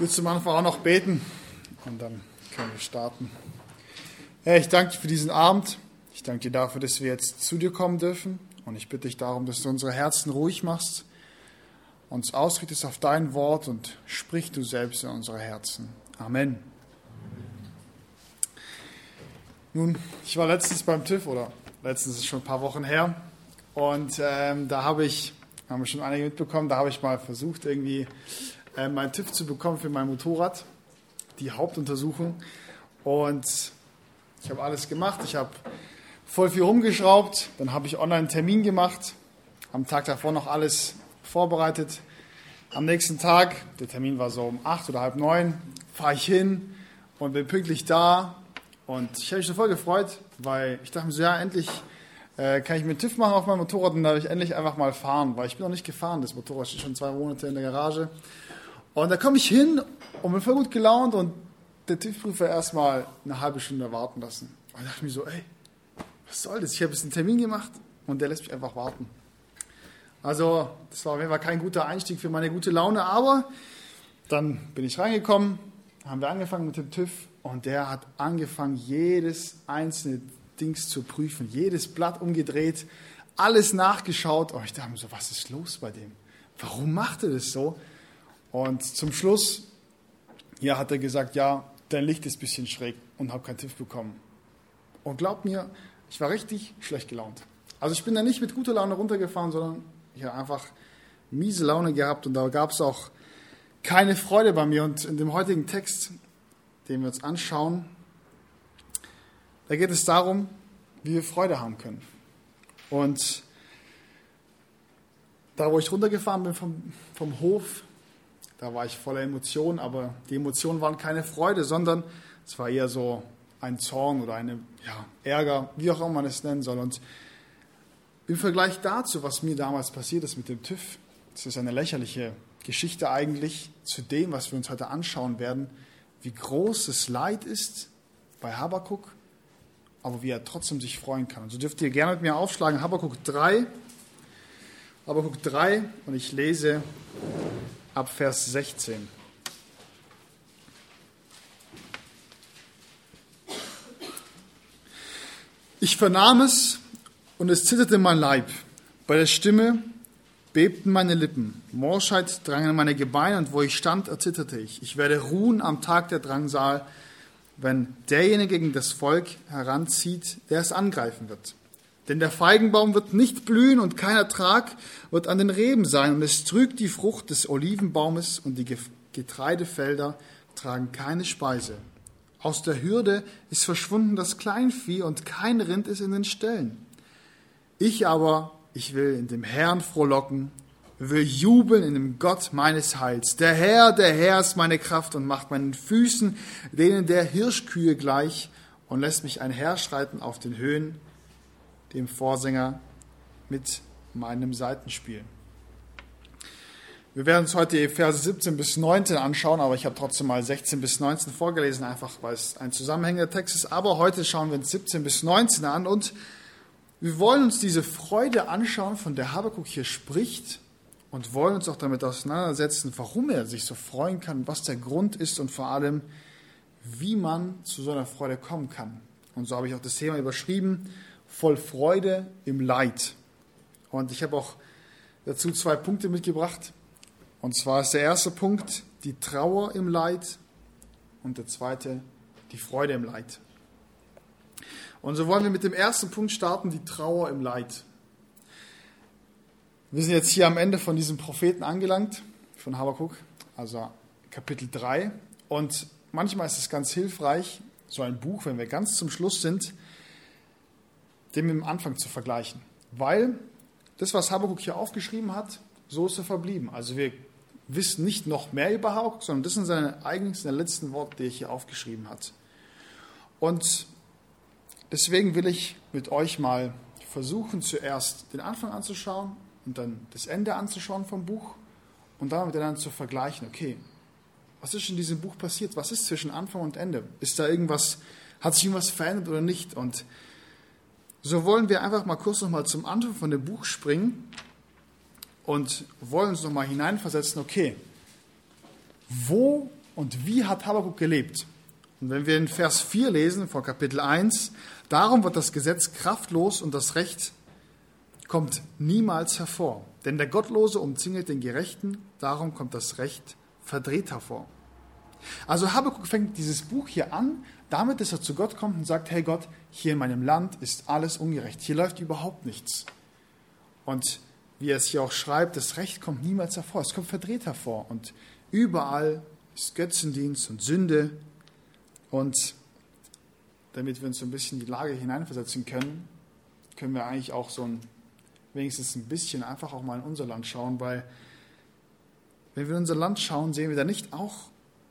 Ich will zum Anfang auch noch beten und dann können wir starten. Herr, ich danke dir für diesen Abend. Ich danke dir dafür, dass wir jetzt zu dir kommen dürfen. Und ich bitte dich darum, dass du unsere Herzen ruhig machst, uns ausrichtest auf dein Wort und sprich du selbst in unsere Herzen. Amen. Nun, ich war letztens beim TÜV oder letztens ist schon ein paar Wochen her und ähm, da habe ich, haben wir schon einige mitbekommen, da habe ich mal versucht irgendwie äh, meinen TÜV zu bekommen für mein Motorrad, die Hauptuntersuchung und ich habe alles gemacht, ich habe voll viel rumgeschraubt, dann habe ich online einen Termin gemacht, am Tag davor noch alles vorbereitet. Am nächsten Tag, der Termin war so um acht oder halb neun, fahre ich hin und bin pünktlich da und ich habe mich so voll gefreut, weil ich dachte mir so, ja, endlich äh, kann ich mir TÜV machen auf meinem Motorrad und darf ich endlich einfach mal fahren, weil ich bin noch nicht gefahren. Das Motorrad steht schon zwei Monate in der Garage. Und da komme ich hin und bin voll gut gelaunt und der TÜV-Prüfer erstmal eine halbe Stunde warten lassen. Und da dachte ich mir so, ey, was soll das? Ich habe jetzt einen Termin gemacht und der lässt mich einfach warten. Also, das war auf jeden Fall kein guter Einstieg für meine gute Laune, aber dann bin ich reingekommen, haben wir angefangen mit dem TÜV und der hat angefangen, jedes einzelne Dings zu prüfen, jedes Blatt umgedreht, alles nachgeschaut. Und ich dachte mir so, was ist los bei dem? Warum macht er das so? Und zum Schluss, ja, hat er gesagt, ja, dein Licht ist ein bisschen schräg und habe keinen TÜV bekommen. Und glaubt mir, ich war richtig schlecht gelaunt. Also ich bin da nicht mit guter Laune runtergefahren, sondern ich habe einfach miese Laune gehabt und da gab es auch keine Freude bei mir. Und in dem heutigen Text den wir uns anschauen, da geht es darum, wie wir Freude haben können. Und da, wo ich runtergefahren bin vom, vom Hof, da war ich voller Emotionen, aber die Emotionen waren keine Freude, sondern es war eher so ein Zorn oder eine ja, Ärger, wie auch immer man es nennen soll. Und im Vergleich dazu, was mir damals passiert ist mit dem TÜV, das ist eine lächerliche Geschichte eigentlich zu dem, was wir uns heute anschauen werden, wie groß das Leid ist bei Habakkuk, aber wie er trotzdem sich freuen kann. Also dürft ihr gerne mit mir aufschlagen, Habakkuk 3, Habakkuk 3 und ich lese ab Vers 16. Ich vernahm es und es zitterte mein Leib bei der Stimme bebten meine Lippen, Morschheit drang in meine Gebeine und wo ich stand, erzitterte ich. Ich werde ruhen am Tag der Drangsal, wenn derjenige gegen das Volk heranzieht, der es angreifen wird. Denn der Feigenbaum wird nicht blühen und kein Ertrag wird an den Reben sein und es trügt die Frucht des Olivenbaumes und die Getreidefelder tragen keine Speise. Aus der Hürde ist verschwunden das Kleinvieh und kein Rind ist in den Ställen. Ich aber ich will in dem Herrn frohlocken, will jubeln in dem Gott meines Heils. Der Herr, der Herr ist meine Kraft und macht meinen Füßen denen der Hirschkühe gleich und lässt mich einherschreiten auf den Höhen, dem Vorsänger mit meinem Seitenspiel. Wir werden uns heute die Verse 17 bis 19 anschauen, aber ich habe trotzdem mal 16 bis 19 vorgelesen, einfach weil es ein zusammenhängender Text ist. Aber heute schauen wir uns 17 bis 19 an und wir wollen uns diese Freude anschauen, von der Habakuk hier spricht und wollen uns auch damit auseinandersetzen, warum er sich so freuen kann, was der Grund ist und vor allem, wie man zu so einer Freude kommen kann. Und so habe ich auch das Thema überschrieben, voll Freude im Leid. Und ich habe auch dazu zwei Punkte mitgebracht. Und zwar ist der erste Punkt die Trauer im Leid und der zweite die Freude im Leid. Und so wollen wir mit dem ersten Punkt starten, die Trauer im Leid. Wir sind jetzt hier am Ende von diesem Propheten angelangt, von Habakkuk, also Kapitel 3. Und manchmal ist es ganz hilfreich, so ein Buch, wenn wir ganz zum Schluss sind, dem im Anfang zu vergleichen. Weil das, was Habakkuk hier aufgeschrieben hat, so ist er verblieben. Also wir wissen nicht noch mehr über Habakkuk, sondern das sind seine eigentlichen letzten Worte, die er hier aufgeschrieben hat. Und Deswegen will ich mit euch mal versuchen, zuerst den Anfang anzuschauen und dann das Ende anzuschauen vom Buch und dann miteinander zu vergleichen. Okay, was ist in diesem Buch passiert? Was ist zwischen Anfang und Ende? Ist da irgendwas, hat sich irgendwas verändert oder nicht? Und so wollen wir einfach mal kurz nochmal zum Anfang von dem Buch springen und wollen uns nochmal hineinversetzen, okay, wo Und wie hat Habakkuk gelebt? Und wenn wir in Vers 4 lesen, vor Kapitel 1, darum wird das Gesetz kraftlos und das Recht kommt niemals hervor. Denn der Gottlose umzingelt den Gerechten, darum kommt das Recht verdreht hervor. Also Habakkuk fängt dieses Buch hier an, damit, dass er zu Gott kommt und sagt, hey Gott, hier in meinem Land ist alles ungerecht, hier läuft überhaupt nichts. Und wie er es hier auch schreibt, das Recht kommt niemals hervor, es kommt verdreht hervor. Und überall ist Götzendienst und Sünde. Und damit wir uns so ein bisschen in die Lage hineinversetzen können, können wir eigentlich auch so ein, wenigstens ein bisschen einfach auch mal in unser Land schauen, weil wenn wir in unser Land schauen, sehen wir da nicht auch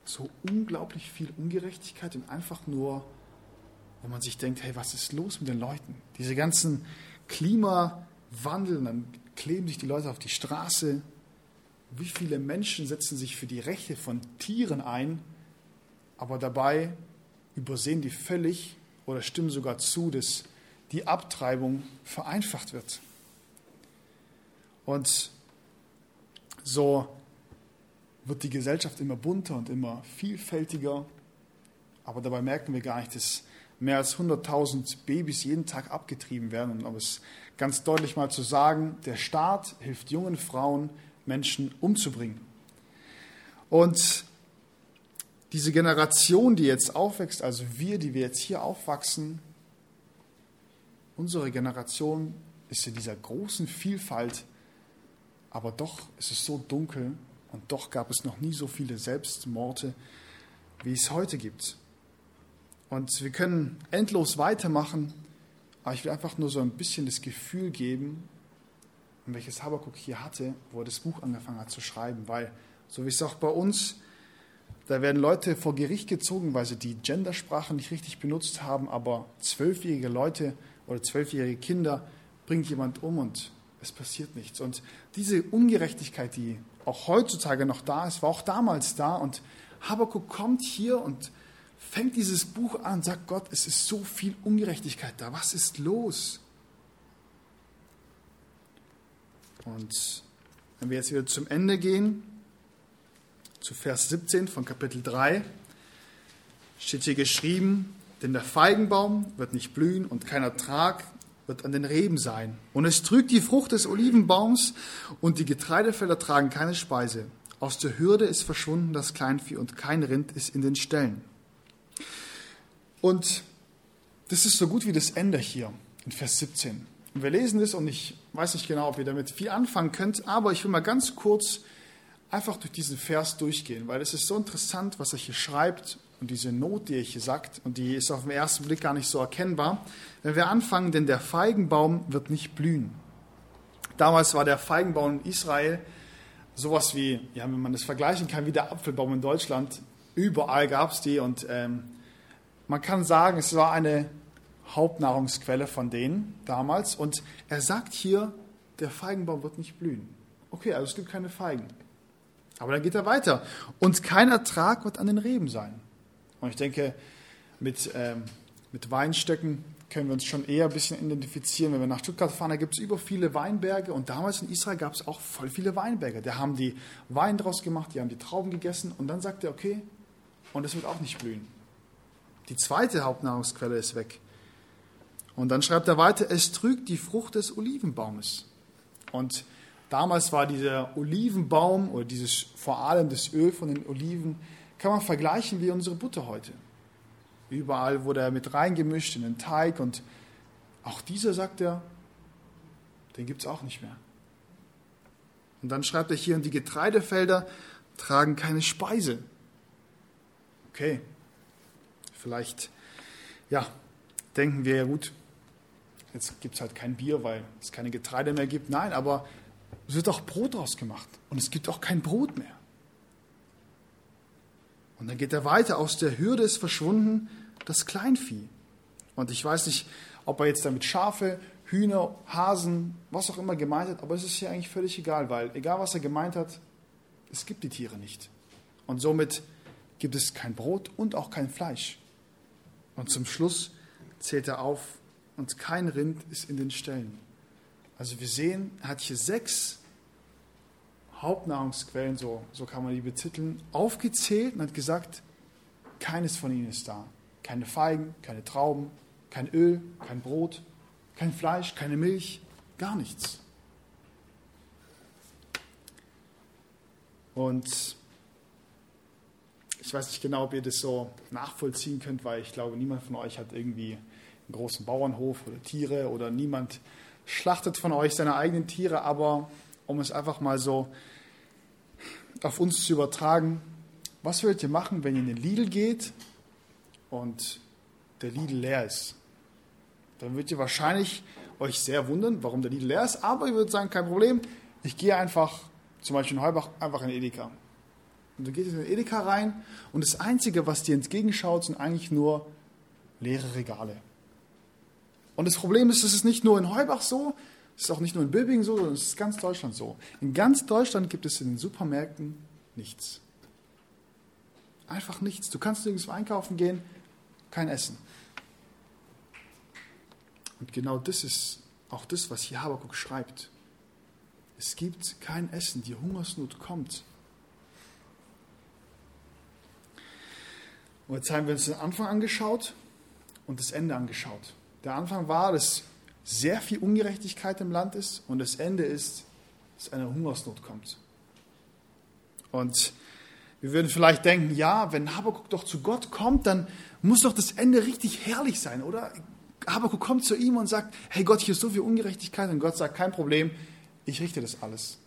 so unglaublich viel Ungerechtigkeit und einfach nur, wo man sich denkt, hey, was ist los mit den Leuten? Diese ganzen Klimawandel, dann kleben sich die Leute auf die Straße. Wie viele Menschen setzen sich für die Rechte von Tieren ein, aber dabei übersehen die völlig oder stimmen sogar zu, dass die Abtreibung vereinfacht wird. Und so wird die Gesellschaft immer bunter und immer vielfältiger, aber dabei merken wir gar nicht, dass mehr als 100.000 Babys jeden Tag abgetrieben werden. Und um es ganz deutlich mal zu sagen, der Staat hilft jungen Frauen, Menschen umzubringen. Und diese Generation, die jetzt aufwächst, also wir, die wir jetzt hier aufwachsen, unsere Generation ist in dieser großen Vielfalt, aber doch ist es so dunkel und doch gab es noch nie so viele Selbstmorde, wie es heute gibt. Und wir können endlos weitermachen, aber ich will einfach nur so ein bisschen das Gefühl geben, welches Habakkuk hier hatte, wo er das Buch angefangen hat zu schreiben, weil, so wie es auch bei uns, da werden Leute vor Gericht gezogen, weil sie die Gendersprache nicht richtig benutzt haben, aber zwölfjährige Leute oder zwölfjährige Kinder bringt jemand um und es passiert nichts. Und diese Ungerechtigkeit, die auch heutzutage noch da ist, war auch damals da. Und Habakkuk kommt hier und fängt dieses Buch an und sagt, Gott, es ist so viel Ungerechtigkeit da. Was ist los? Und wenn wir jetzt wieder zum Ende gehen, zu Vers 17 von Kapitel 3, steht hier geschrieben, denn der Feigenbaum wird nicht blühen und kein Ertrag wird an den Reben sein. Und es trügt die Frucht des Olivenbaums und die Getreidefelder tragen keine Speise. Aus der Hürde ist verschwunden das Kleinvieh und kein Rind ist in den Ställen. Und das ist so gut wie das Ende hier in Vers 17. Und wir lesen das und ich weiß nicht genau, ob ihr damit viel anfangen könnt, aber ich will mal ganz kurz einfach durch diesen Vers durchgehen, weil es ist so interessant, was er hier schreibt und diese Not, die er hier sagt, und die ist auf den ersten Blick gar nicht so erkennbar. Wenn wir anfangen, denn der Feigenbaum wird nicht blühen. Damals war der Feigenbaum in Israel sowas wie, ja, wenn man das vergleichen kann, wie der Apfelbaum in Deutschland. Überall gab es die und ähm, man kann sagen, es war eine Hauptnahrungsquelle von denen damals. Und er sagt hier, der Feigenbaum wird nicht blühen. Okay, also es gibt keine Feigen. Aber dann geht er weiter. Und kein Ertrag wird an den Reben sein. Und ich denke, mit, ähm, mit Weinstöcken können wir uns schon eher ein bisschen identifizieren. Wenn wir nach Stuttgart fahren, da gibt es über viele Weinberge und damals in Israel gab es auch voll viele Weinberge. Da haben die Wein draus gemacht, die haben die Trauben gegessen und dann sagt er, okay, und es wird auch nicht blühen. Die zweite Hauptnahrungsquelle ist weg. Und dann schreibt er weiter, es trügt die Frucht des Olivenbaumes. Und damals war dieser Olivenbaum oder dieses vor allem das Öl von den Oliven, kann man vergleichen wie unsere Butter heute. Überall wurde er mit reingemischt in den Teig und auch dieser, sagt er, den gibt es auch nicht mehr. Und dann schreibt er hier, und die Getreidefelder tragen keine Speise. Okay, vielleicht, ja, denken wir ja gut, jetzt gibt es halt kein Bier, weil es keine Getreide mehr gibt. Nein, aber es wird auch Brot draus gemacht und es gibt auch kein Brot mehr. Und dann geht er weiter, aus der Hürde ist verschwunden das Kleinvieh. Und ich weiß nicht, ob er jetzt damit Schafe, Hühner, Hasen, was auch immer gemeint hat, aber es ist hier eigentlich völlig egal, weil egal was er gemeint hat, es gibt die Tiere nicht. Und somit gibt es kein Brot und auch kein Fleisch. Und zum Schluss zählt er auf, und kein Rind ist in den Ställen. Also wir sehen, er hat hier sechs Hauptnahrungsquellen, so, so kann man die betiteln, aufgezählt und hat gesagt, keines von ihnen ist da. Keine Feigen, keine Trauben, kein Öl, kein Brot, kein Fleisch, keine Milch, gar nichts. Und ich weiß nicht genau, ob ihr das so nachvollziehen könnt, weil ich glaube, niemand von euch hat irgendwie einen großen Bauernhof oder Tiere oder niemand schlachtet von euch seine eigenen Tiere, aber um es einfach mal so auf uns zu übertragen, was würdet ihr machen, wenn ihr in den Lidl geht und der Lidl leer ist? Dann würdet ihr wahrscheinlich euch sehr wundern, warum der Lidl leer ist, aber ihr würdet sagen, kein Problem, ich gehe einfach, zum Beispiel in Heubach, einfach in Edeka. Und du gehst in den Edeka rein und das Einzige, was dir entgegenschaut, sind eigentlich nur leere Regale. Und das Problem ist, es ist nicht nur in Heubach so, es ist auch nicht nur in Bilbingen so, sondern es ist ganz Deutschland so. In ganz Deutschland gibt es in den Supermärkten nichts. Einfach nichts. Du kannst nirgendwo einkaufen gehen, kein Essen. Und genau das ist auch das, was hier Habakuk schreibt. Es gibt kein Essen, die Hungersnot kommt. Und jetzt haben wir uns den Anfang angeschaut und das Ende angeschaut. Der Anfang war, dass sehr viel Ungerechtigkeit im Land ist und das Ende ist, dass eine Hungersnot kommt. Und wir würden vielleicht denken, ja, wenn Habakkuk doch zu Gott kommt, dann muss doch das Ende richtig herrlich sein, oder? Habakkuk kommt zu ihm und sagt, hey Gott, hier ist so viel Ungerechtigkeit und Gott sagt, kein Problem, ich richte das alles.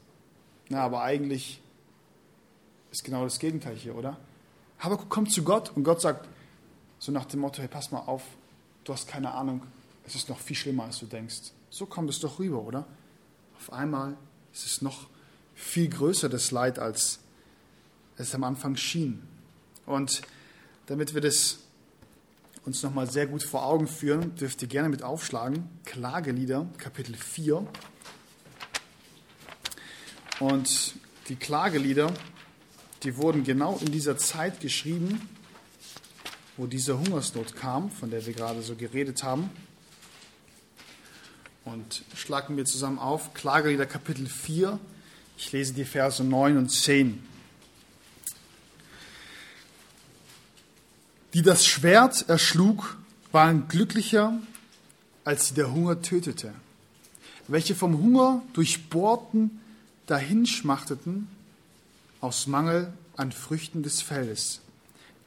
Na, aber eigentlich ist genau das Gegenteil hier, oder? Habakkuk kommt zu Gott und Gott sagt, so nach dem Motto, hey, pass mal auf, du hast keine Ahnung, es ist noch viel schlimmer, als du denkst. So kommt es doch rüber, oder? Auf einmal ist es noch viel größer, das Leid, als es am Anfang schien. Und damit wir das uns nochmal sehr gut vor Augen führen, dürft ihr gerne mit aufschlagen. Klagelieder, Kapitel 4. Und die Klagelieder, die wurden genau in dieser Zeit geschrieben, wo diese Hungersnot kam, von der wir gerade so geredet haben. Und schlagen wir zusammen auf, Klagelieder Kapitel 4. Ich lese die Verse 9 und 10. Die das Schwert erschlug, waren glücklicher, als sie der Hunger tötete. Welche vom Hunger durchbohrten, dahinschmachteten, aus Mangel an Früchten des Feldes.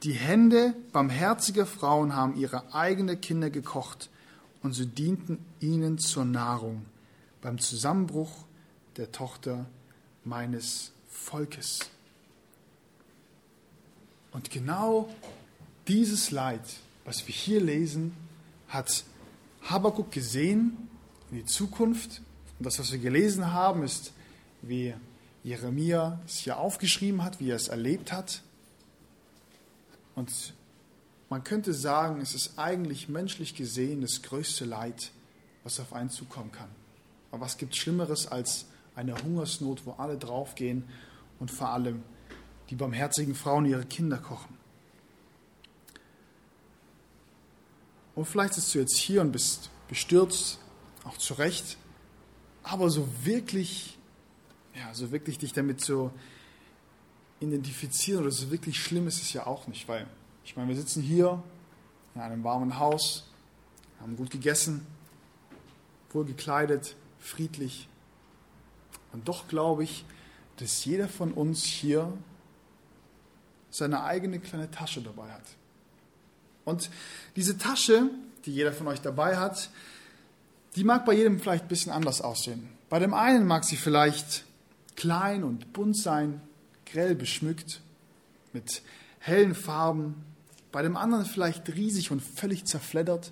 Die Hände barmherziger Frauen haben ihre eigenen Kinder gekocht und sie dienten ihnen zur Nahrung beim Zusammenbruch der Tochter meines Volkes. Und genau dieses Leid, was wir hier lesen, hat Habakkuk gesehen in die Zukunft. Und das, was wir gelesen haben, ist, wie Jeremia es hier aufgeschrieben hat, wie er es erlebt hat. Und man könnte sagen, es ist eigentlich menschlich gesehen das größte Leid, was auf einen zukommen kann. Aber was gibt Schlimmeres als eine Hungersnot, wo alle draufgehen und vor allem die barmherzigen Frauen ihre Kinder kochen? Und vielleicht sitzt du jetzt hier und bist bestürzt, auch zu Recht, aber so wirklich, ja, so wirklich dich damit zu identifizieren oder so wirklich schlimm ist es ja auch nicht, weil ich meine, wir sitzen hier in einem warmen Haus, haben gut gegessen, wohl gekleidet, friedlich. Und doch glaube ich, dass jeder von uns hier seine eigene kleine Tasche dabei hat. Und diese Tasche, die jeder von euch dabei hat, die mag bei jedem vielleicht ein bisschen anders aussehen. Bei dem einen mag sie vielleicht klein und bunt sein, grell beschmückt, mit hellen Farben. Bei dem anderen vielleicht riesig und völlig zerfleddert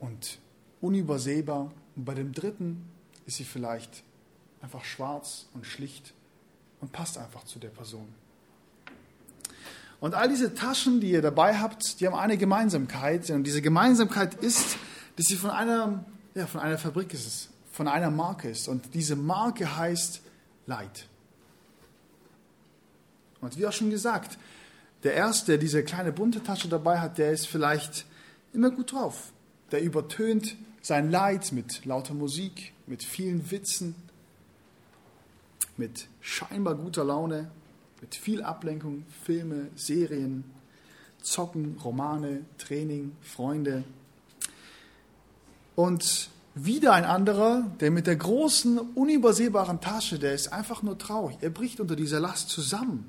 und unübersehbar. Und bei dem dritten ist sie vielleicht einfach schwarz und schlicht und passt einfach zu der Person. Und all diese Taschen, die ihr dabei habt, die haben eine Gemeinsamkeit. Und diese Gemeinsamkeit ist, dass sie von einer, ja, von einer Fabrik ist, von einer Marke ist. Und diese Marke heißt Leid. Und wie auch schon gesagt, der Erste, der diese kleine bunte Tasche dabei hat, der ist vielleicht immer gut drauf. Der übertönt sein Leid mit lauter Musik, mit vielen Witzen. mit scheinbar guter Laune, mit viel Ablenkung, Filme, Serien, Zocken, Romane, Training, Freunde. Und wieder ein anderer, der mit der großen, unübersehbaren Tasche, der ist einfach nur traurig. Er bricht unter dieser Last zusammen.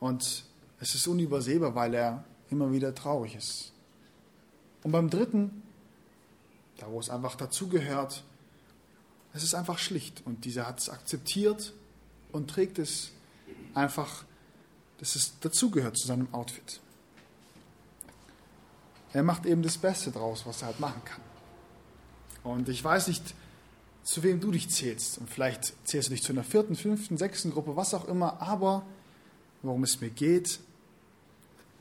Und es ist unübersehbar, weil er immer wieder traurig ist. Und beim dritten, da wo es einfach dazugehört, es ist einfach schlicht. Und dieser hat es akzeptiert und trägt es einfach, dass es dazugehört zu seinem Outfit. Er macht eben das Beste draus, was er halt machen kann. Und ich weiß nicht, zu wem du dich zählst. Und vielleicht zählst du dich zu einer vierten, fünften, sechsten Gruppe, was auch immer. Aber worum es mir geht,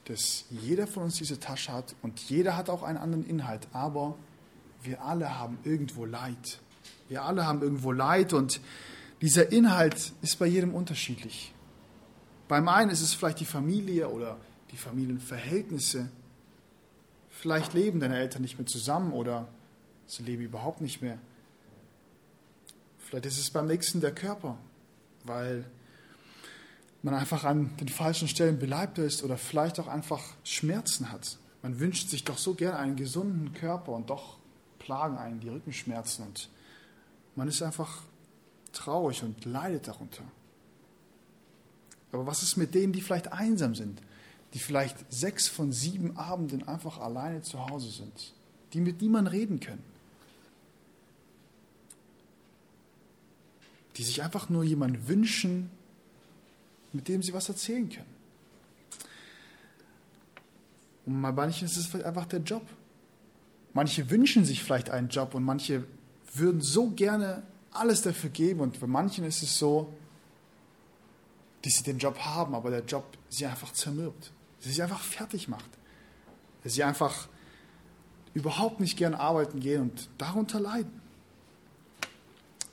dass jeder von uns diese Tasche hat und jeder hat auch einen anderen Inhalt. Aber wir alle haben irgendwo Leid. Wir alle haben irgendwo Leid und dieser Inhalt ist bei jedem unterschiedlich. Beim einen ist es vielleicht die Familie oder die Familienverhältnisse. Vielleicht leben deine Eltern nicht mehr zusammen oder sie leben überhaupt nicht mehr. Vielleicht ist es beim nächsten der Körper, weil man einfach an den falschen Stellen beleibt ist oder vielleicht auch einfach Schmerzen hat. Man wünscht sich doch so gern einen gesunden Körper und doch plagen einen die Rückenschmerzen und man ist einfach traurig und leidet darunter. Aber was ist mit denen, die vielleicht einsam sind, die vielleicht sechs von sieben Abenden einfach alleine zu Hause sind, die mit niemandem reden können? Die sich einfach nur jemanden wünschen, mit dem sie was erzählen können. Und bei manchen ist es einfach der Job. Manche wünschen sich vielleicht einen Job und manche würden so gerne alles dafür geben. Und bei manchen ist es so, dass sie den Job haben, aber der Job sie einfach zermürbt. Sie sie einfach fertig macht. Dass sie einfach überhaupt nicht gern arbeiten gehen und darunter leiden.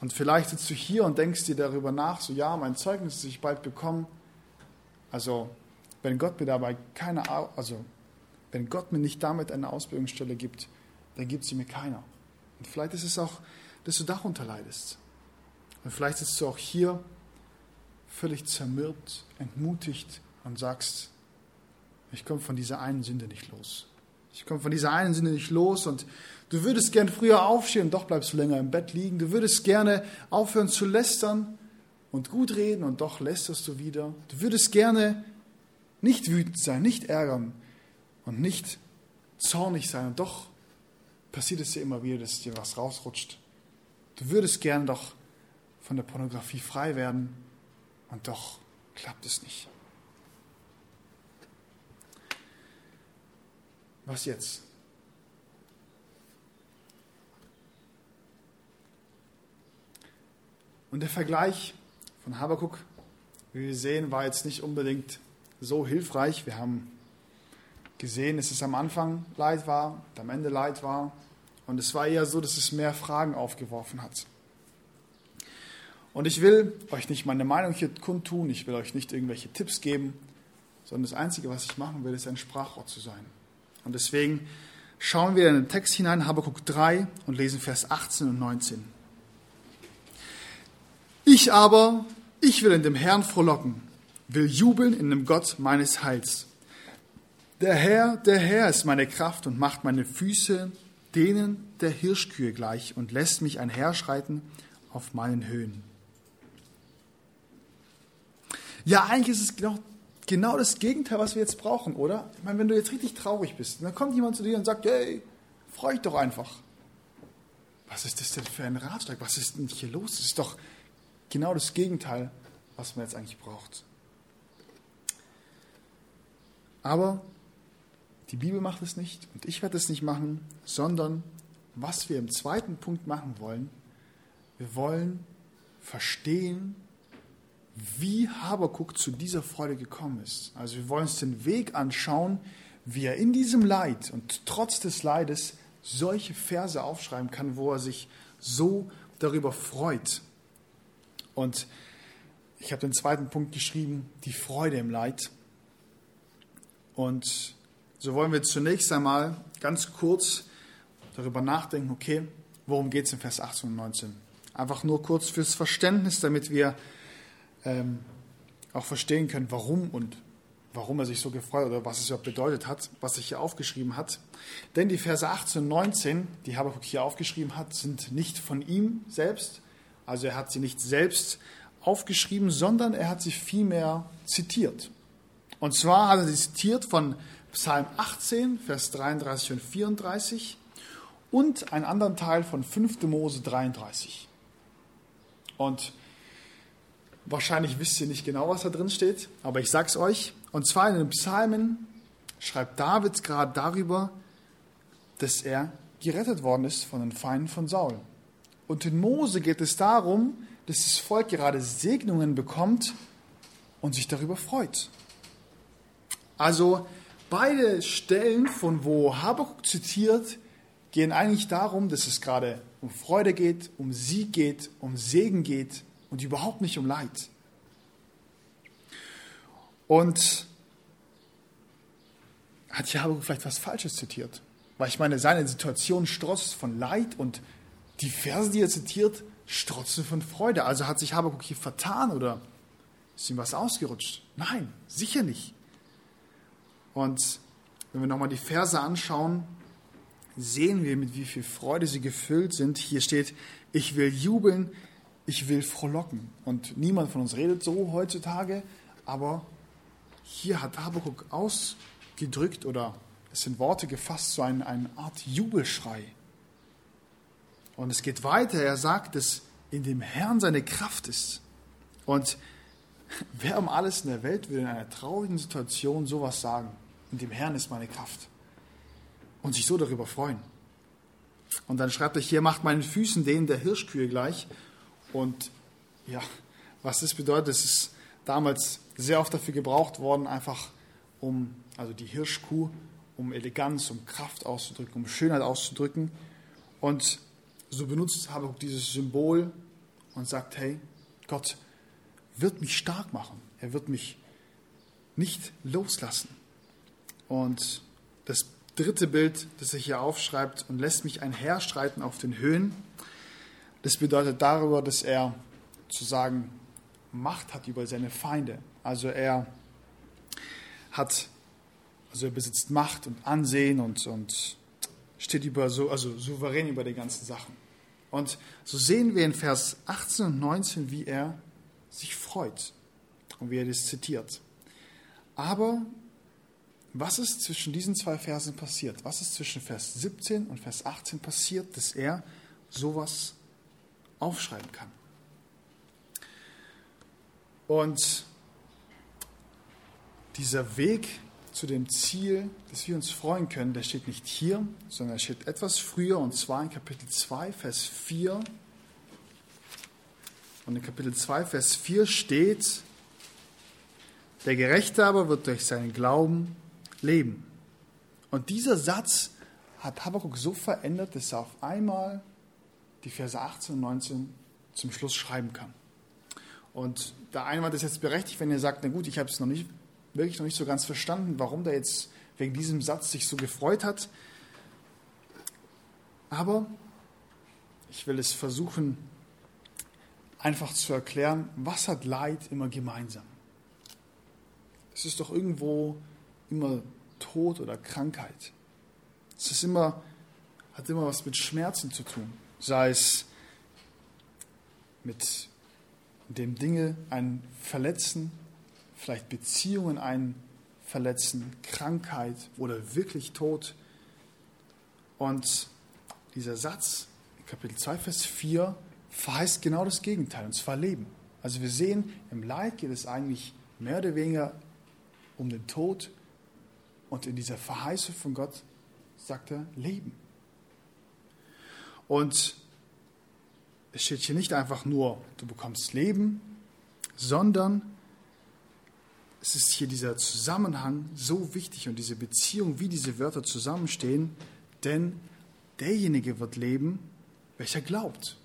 Und vielleicht sitzt du hier und denkst dir darüber nach, so ja, mein Zeugnis, das ich bald bekomme, also wenn Gott mir dabei keine, also wenn Gott mir nicht damit eine Ausbildungsstelle gibt, dann gibt sie mir keiner. Und vielleicht ist es auch, dass du darunter leidest. Und vielleicht sitzt du auch hier völlig zermürbt, entmutigt und sagst, ich komme von dieser einen Sünde nicht los. Ich komme von dieser einen Sünde nicht los und Du würdest gern früher aufstehen doch bleibst du länger im Bett liegen. Du würdest gerne aufhören zu lästern und gut reden und doch lästerst du wieder. Du würdest gerne nicht wütend sein, nicht ärgern und nicht zornig sein und doch passiert es dir immer wieder, dass dir was rausrutscht. Du würdest gern doch von der Pornografie frei werden und doch klappt es nicht. Was jetzt? Und der Vergleich von Habakuk, wie wir sehen, war jetzt nicht unbedingt so hilfreich. Wir haben gesehen, dass es am Anfang Leid war, am Ende Leid war. Und es war eher so, dass es mehr Fragen aufgeworfen hat. Und ich will euch nicht meine Meinung hier kundtun, ich will euch nicht irgendwelche Tipps geben, sondern das Einzige, was ich machen will, ist ein Sprachrohr zu sein. Und deswegen schauen wir in den Text hinein, Habakuk 3, und lesen Vers 18 und 19. Ich aber, ich will in dem Herrn frohlocken, will jubeln in dem Gott meines Heils. Der Herr, der Herr ist meine Kraft und macht meine Füße denen der Hirschkühe gleich und lässt mich einherschreiten auf meinen Höhen. Ja, eigentlich ist es genau, genau das Gegenteil, was wir jetzt brauchen, oder? Ich meine, wenn du jetzt richtig traurig bist, dann kommt jemand zu dir und sagt, hey, freu dich doch einfach. Was ist das denn für ein Ratschlag? Was ist denn hier los? Das ist doch genau das Gegenteil, was man jetzt eigentlich braucht. Aber die Bibel macht es nicht und ich werde es nicht machen, sondern was wir im zweiten Punkt machen wollen, wir wollen verstehen, wie Habakuk zu dieser Freude gekommen ist. Also wir wollen uns den Weg anschauen, wie er in diesem Leid und trotz des Leides solche Verse aufschreiben kann, wo er sich so darüber freut. Und ich habe den zweiten Punkt geschrieben, die Freude im Leid. Und so wollen wir zunächst einmal ganz kurz darüber nachdenken, okay, worum geht es in Vers 18 und 19? Einfach nur kurz fürs Verständnis, damit wir ähm, auch verstehen können, warum und warum er sich so gefreut oder was es überhaupt bedeutet hat, was sich hier aufgeschrieben hat. Denn die Verse 18 und 19, die Habakkuk hier aufgeschrieben hat, sind nicht von ihm selbst. Also er hat sie nicht selbst aufgeschrieben, sondern er hat sie vielmehr zitiert. Und zwar hat er sie zitiert von Psalm 18, Vers 33 und 34 und einen anderen Teil von 5. Mose 33. Und wahrscheinlich wisst ihr nicht genau, was da drin steht, aber ich sag's euch. Und zwar in den Psalmen schreibt David gerade darüber, dass er gerettet worden ist von den Feinden von Saul. Und in Mose geht es darum, dass das Volk gerade Segnungen bekommt und sich darüber freut. Also beide Stellen, von wo Habakuk zitiert, gehen eigentlich darum, dass es gerade um Freude geht, um Sieg geht, um Segen geht und überhaupt nicht um Leid. Und hat Habakuk vielleicht was Falsches zitiert? Weil ich meine, seine Situation strotzt von Leid und die Verse, die er zitiert, strotzen von Freude. Also hat sich Habakuk hier vertan oder ist ihm was ausgerutscht? Nein, sicher nicht. Und wenn wir nochmal die Verse anschauen, sehen wir, mit wie viel Freude sie gefüllt sind. Hier steht, ich will jubeln, ich will frohlocken. Und niemand von uns redet so heutzutage, aber hier hat Habakuk ausgedrückt oder es sind Worte gefasst, so eine, eine Art Jubelschrei. Und es geht weiter. Er sagt, dass in dem Herrn seine Kraft ist. Und wer um alles in der Welt will in einer traurigen Situation sowas sagen? In dem Herrn ist meine Kraft. Und sich so darüber freuen. Und dann schreibt er hier, macht meinen Füßen denen der Hirschkühe gleich. Und ja, was das bedeutet, das ist damals sehr oft dafür gebraucht worden, einfach um, also die Hirschkuh, um Eleganz, um Kraft auszudrücken, um Schönheit auszudrücken. Und so benutzt Habakuk dieses Symbol und sagt, hey, Gott wird mich stark machen. Er wird mich nicht loslassen. Und das dritte Bild, das er hier aufschreibt und lässt mich einherstreiten auf den Höhen, das bedeutet darüber, dass er zu sagen Macht hat über seine Feinde. Also er hat, also er besitzt Macht und Ansehen und, und steht über so, also souverän über die ganzen Sachen. Und so sehen wir in Vers 18 und 19, wie er sich freut und wie er das zitiert. Aber was ist zwischen diesen zwei Versen passiert? Was ist zwischen Vers 17 und Vers 18 passiert, dass er sowas aufschreiben kann? Und dieser Weg zu dem Ziel, dass wir uns freuen können, der steht nicht hier, sondern er steht etwas früher, und zwar in Kapitel 2, Vers 4. Und in Kapitel 2, Vers 4 steht, der Gerechte aber wird durch seinen Glauben leben. Und dieser Satz hat Habakkuk so verändert, dass er auf einmal die Verse 18 und 19 zum Schluss schreiben kann. Und der Einwand ist jetzt berechtigt, wenn ihr sagt, na gut, ich habe es noch nicht wirklich noch nicht so ganz verstanden, warum der jetzt wegen diesem Satz sich so gefreut hat. Aber ich will es versuchen, einfach zu erklären, was hat Leid immer gemeinsam? Es ist doch irgendwo immer Tod oder Krankheit. Es ist immer, hat immer was mit Schmerzen zu tun. Sei es mit dem Dinge einen verletzen, vielleicht Beziehungen einen verletzen, Krankheit oder wirklich Tod. Und dieser Satz, Kapitel 2, Vers 4, verheißt genau das Gegenteil, und zwar Leben. Also wir sehen, im Leid geht es eigentlich mehr oder weniger um den Tod und in dieser Verheißung von Gott sagt er Leben. Und es steht hier nicht einfach nur, du bekommst Leben, sondern es ist hier dieser Zusammenhang so wichtig und diese Beziehung, wie diese Wörter zusammenstehen, denn derjenige wird leben, welcher glaubt.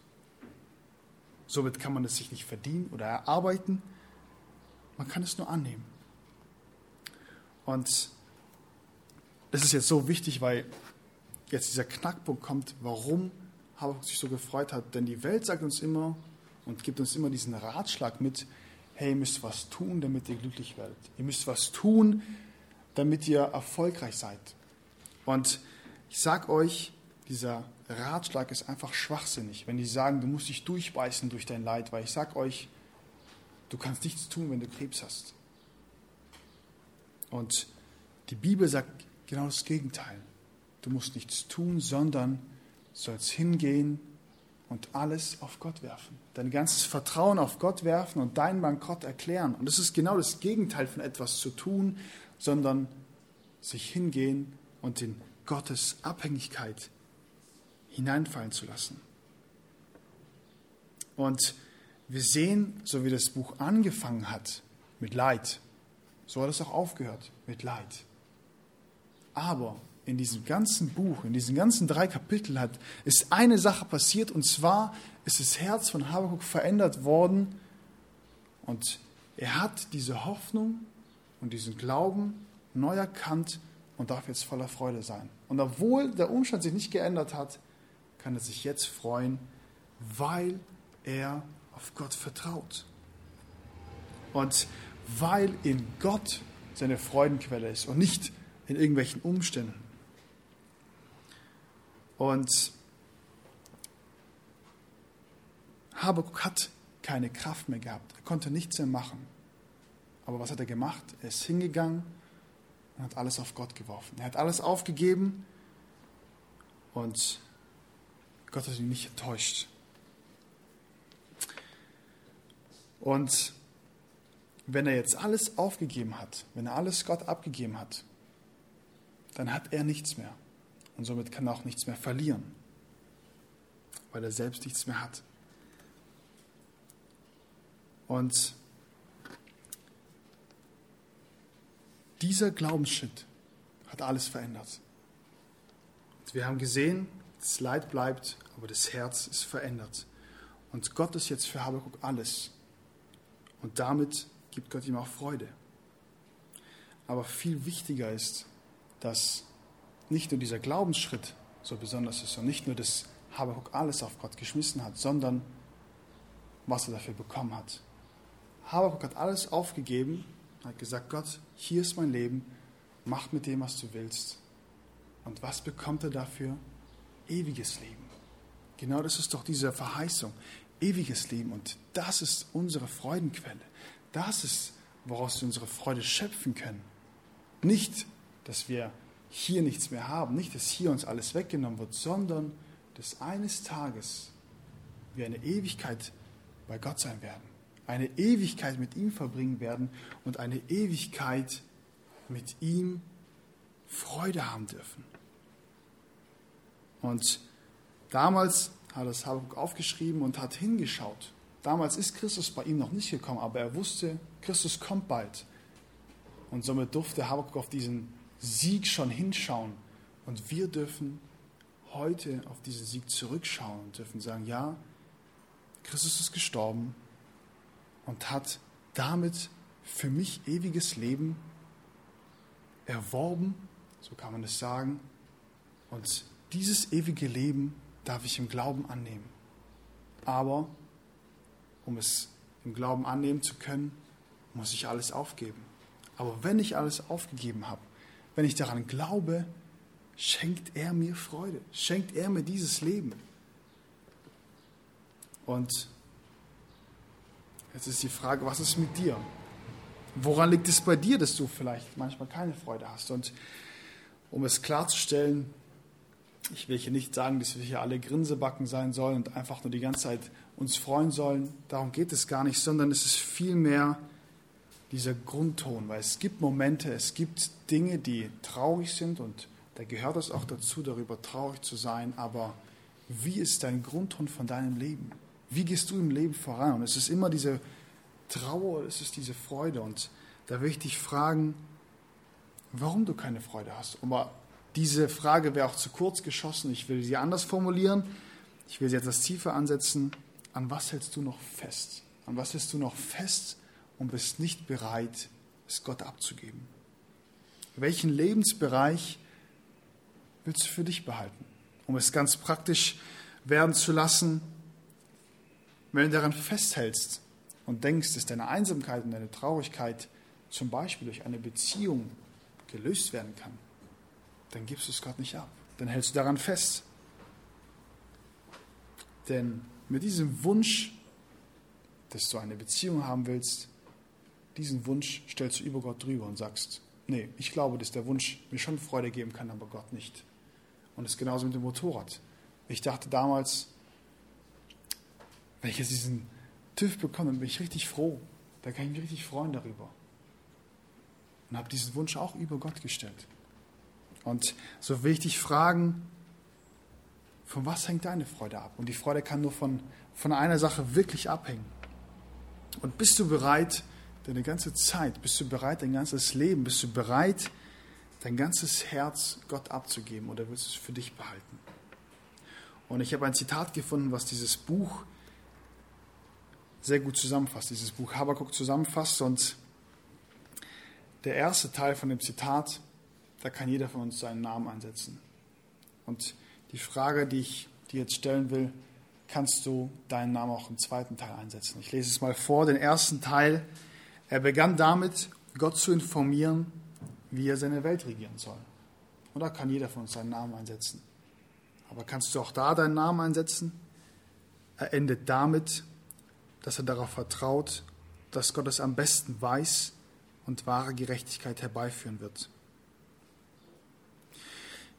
Somit kann man es sich nicht verdienen oder erarbeiten, man kann es nur annehmen. Und das ist jetzt so wichtig, weil jetzt dieser Knackpunkt kommt, warum Habakuk sich so gefreut hat, denn die Welt sagt uns immer und gibt uns immer diesen Ratschlag mit, hey, ihr müsst was tun, damit ihr glücklich werdet. Ihr müsst was tun, damit ihr erfolgreich seid. Und ich sage euch, dieser Ratschlag ist einfach schwachsinnig, wenn die sagen, du musst dich durchbeißen durch dein Leid, weil ich sage euch, du kannst nichts tun, wenn du Krebs hast. Und die Bibel sagt genau das Gegenteil. Du musst nichts tun, sondern sollst hingehen und alles auf Gott werfen. Dein ganzes Vertrauen auf Gott werfen und deinen Bankrott erklären. Und das ist genau das Gegenteil von etwas zu tun, sondern sich hingehen und in Gottes Abhängigkeit hineinfallen zu lassen. Und wir sehen, so wie das Buch angefangen hat, mit Leid, so hat es auch aufgehört, mit Leid. Aber in diesem ganzen Buch, in diesen ganzen drei Kapiteln hat, ist eine Sache passiert und zwar ist das Herz von Habakuk verändert worden und er hat diese Hoffnung und diesen Glauben neu erkannt und darf jetzt voller Freude sein. Und obwohl der Umstand sich nicht geändert hat, kann er sich jetzt freuen, weil er auf Gott vertraut. Und weil in Gott seine Freudenquelle ist und nicht in irgendwelchen Umständen. Und Habakuk hat keine Kraft mehr gehabt. Er konnte nichts mehr machen. Aber was hat er gemacht? Er ist hingegangen und hat alles auf Gott geworfen. Er hat alles aufgegeben und Gott hat ihn nicht enttäuscht. Und wenn er jetzt alles aufgegeben hat, wenn er alles Gott abgegeben hat, dann hat er nichts mehr. Und somit kann er auch nichts mehr verlieren, weil er selbst nichts mehr hat. Und dieser Glaubensschritt hat alles verändert. Und wir haben gesehen, das Leid bleibt, aber das Herz ist verändert. Und Gott ist jetzt für Habakuk alles. Und damit gibt Gott ihm auch Freude. Aber viel wichtiger ist, dass nicht nur dieser Glaubensschritt so besonders ist und nicht nur, dass Habakuk alles auf Gott geschmissen hat, sondern was er dafür bekommen hat. Habakuk hat alles aufgegeben, hat gesagt, Gott, hier ist mein Leben, mach mit dem, was du willst. Und was bekommt er dafür? Ewiges Leben. Genau das ist doch diese Verheißung. Ewiges Leben. Und das ist unsere Freudenquelle. Das ist, woraus wir unsere Freude schöpfen können. Nicht, dass wir hier nichts mehr haben, nicht, dass hier uns alles weggenommen wird, sondern dass eines Tages wir eine Ewigkeit bei Gott sein werden, eine Ewigkeit mit ihm verbringen werden und eine Ewigkeit mit ihm Freude haben dürfen. Und damals hat das Habakuk aufgeschrieben und hat hingeschaut. Damals ist Christus bei ihm noch nicht gekommen, aber er wusste, Christus kommt bald. Und somit durfte Habakuk auf diesen Sieg schon hinschauen. Und wir dürfen heute auf diesen Sieg zurückschauen und dürfen sagen, ja, Christus ist gestorben und hat damit für mich ewiges Leben erworben, so kann man es sagen. Und dieses ewige Leben darf ich im Glauben annehmen. Aber um es im Glauben annehmen zu können, muss ich alles aufgeben. Aber wenn ich alles aufgegeben habe, wenn ich daran glaube, schenkt er mir Freude, schenkt er mir dieses Leben. Und jetzt ist die Frage, was ist mit dir? Woran liegt es bei dir, dass du vielleicht manchmal keine Freude hast? Und um es klarzustellen, ich will hier nicht sagen, dass wir hier alle Grinsebacken sein sollen und einfach nur die ganze Zeit uns freuen sollen. Darum geht es gar nicht, sondern es ist vielmehr dieser Grundton, weil es gibt Momente, es gibt Dinge, die traurig sind und da gehört es auch dazu, darüber traurig zu sein, aber wie ist dein Grundton von deinem Leben? Wie gehst du im Leben voran? Und es ist immer diese Trauer, es ist diese Freude und da will ich dich fragen, warum du keine Freude hast. Aber diese Frage wäre auch zu kurz geschossen, ich will sie anders formulieren, ich will sie etwas tiefer ansetzen. An was hältst du noch fest? An was hältst du noch fest? Und bist nicht bereit, es Gott abzugeben? Welchen Lebensbereich willst du für dich behalten? Um es ganz praktisch werden zu lassen, wenn du daran festhältst und denkst, dass deine Einsamkeit und deine Traurigkeit zum Beispiel durch eine Beziehung gelöst werden kann, dann gibst du es Gott nicht ab. Dann hältst du daran fest. Denn mit diesem Wunsch, dass du eine Beziehung haben willst, diesen Wunsch stellst du über Gott drüber und sagst, nee, ich glaube, dass der Wunsch mir schon Freude geben kann, aber Gott nicht. Und es ist genauso mit dem Motorrad. Ich dachte damals, wenn ich jetzt diesen TÜV bekomme, dann bin ich richtig froh. Da kann ich mich richtig freuen darüber. Und habe diesen Wunsch auch über Gott gestellt. Und so will ich dich fragen, von was hängt deine Freude ab? Und die Freude kann nur von, von einer Sache wirklich abhängen. Und bist du bereit, deine ganze Zeit, bist du bereit, dein ganzes Leben, bist du bereit, dein ganzes Herz Gott abzugeben oder willst du es für dich behalten? Und ich habe ein Zitat gefunden, was dieses Buch sehr gut zusammenfasst, dieses Buch Habakkuk zusammenfasst. Und der erste Teil von dem Zitat, da kann jeder von uns seinen Namen einsetzen. Und die Frage, die ich dir jetzt stellen will, kannst du deinen Namen auch im zweiten Teil einsetzen. Ich lese es mal vor, den ersten Teil. Er begann damit, Gott zu informieren, wie er seine Welt regieren soll. Und da kann jeder von uns seinen Namen einsetzen. Aber kannst du auch da deinen Namen einsetzen? Er endet damit, dass er darauf vertraut, dass Gott es am besten weiß und wahre Gerechtigkeit herbeiführen wird.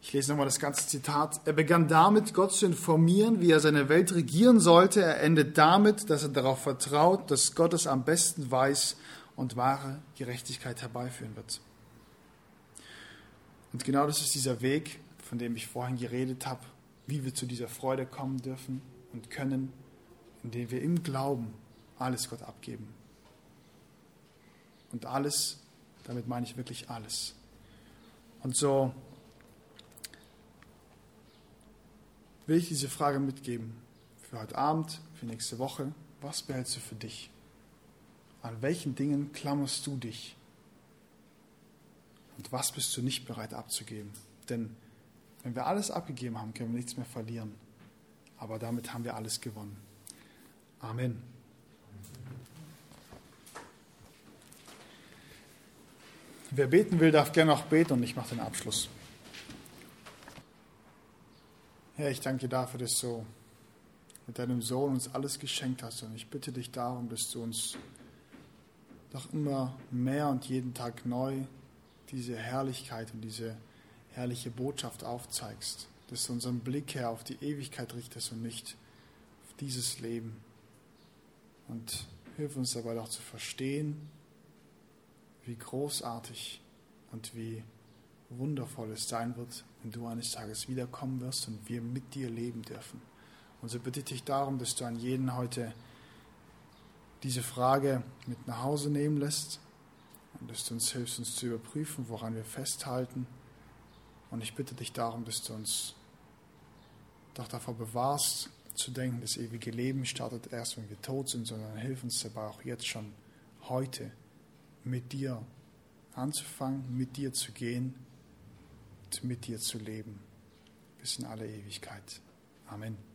Ich lese nochmal das ganze Zitat. Er begann damit, Gott zu informieren, wie er seine Welt regieren sollte. Er endet damit, dass er darauf vertraut, dass Gott es am besten weiß und wahre Gerechtigkeit herbeiführen wird. Und genau das ist dieser Weg, von dem ich vorhin geredet habe, wie wir zu dieser Freude kommen dürfen und können, indem wir im Glauben alles Gott abgeben. Und alles, damit meine ich wirklich alles. Und so will ich diese Frage mitgeben für heute Abend, für nächste Woche. Was behältst du für dich? An welchen Dingen klammerst du dich? Und was bist du nicht bereit abzugeben? Denn wenn wir alles abgegeben haben, können wir nichts mehr verlieren. Aber damit haben wir alles gewonnen. Amen. Wer beten will, darf gerne auch beten und ich mache den Abschluss. Herr, ich danke dir dafür, dass du mit deinem Sohn uns alles geschenkt hast. Und ich bitte dich darum, dass du uns doch immer mehr und jeden Tag neu diese Herrlichkeit und diese herrliche Botschaft aufzeigst. Dass du unseren Blick, Herr, auf die Ewigkeit richtest und nicht auf dieses Leben. Und hilf uns dabei doch zu verstehen, wie großartig und wie wundervoll es sein wird, wenn du eines Tages wiederkommen wirst und wir mit dir leben dürfen. Und so bitte ich dich darum, dass du an jeden heute diese Frage mit nach Hause nehmen lässt und dass du uns hilfst, uns zu überprüfen, woran wir festhalten. Und ich bitte dich darum, dass du uns doch davor bewahrst, zu denken, das ewige Leben startet erst, wenn wir tot sind, sondern hilf uns dabei auch jetzt schon heute mit dir anzufangen, mit dir zu gehen und mit dir zu leben bis in alle Ewigkeit. Amen.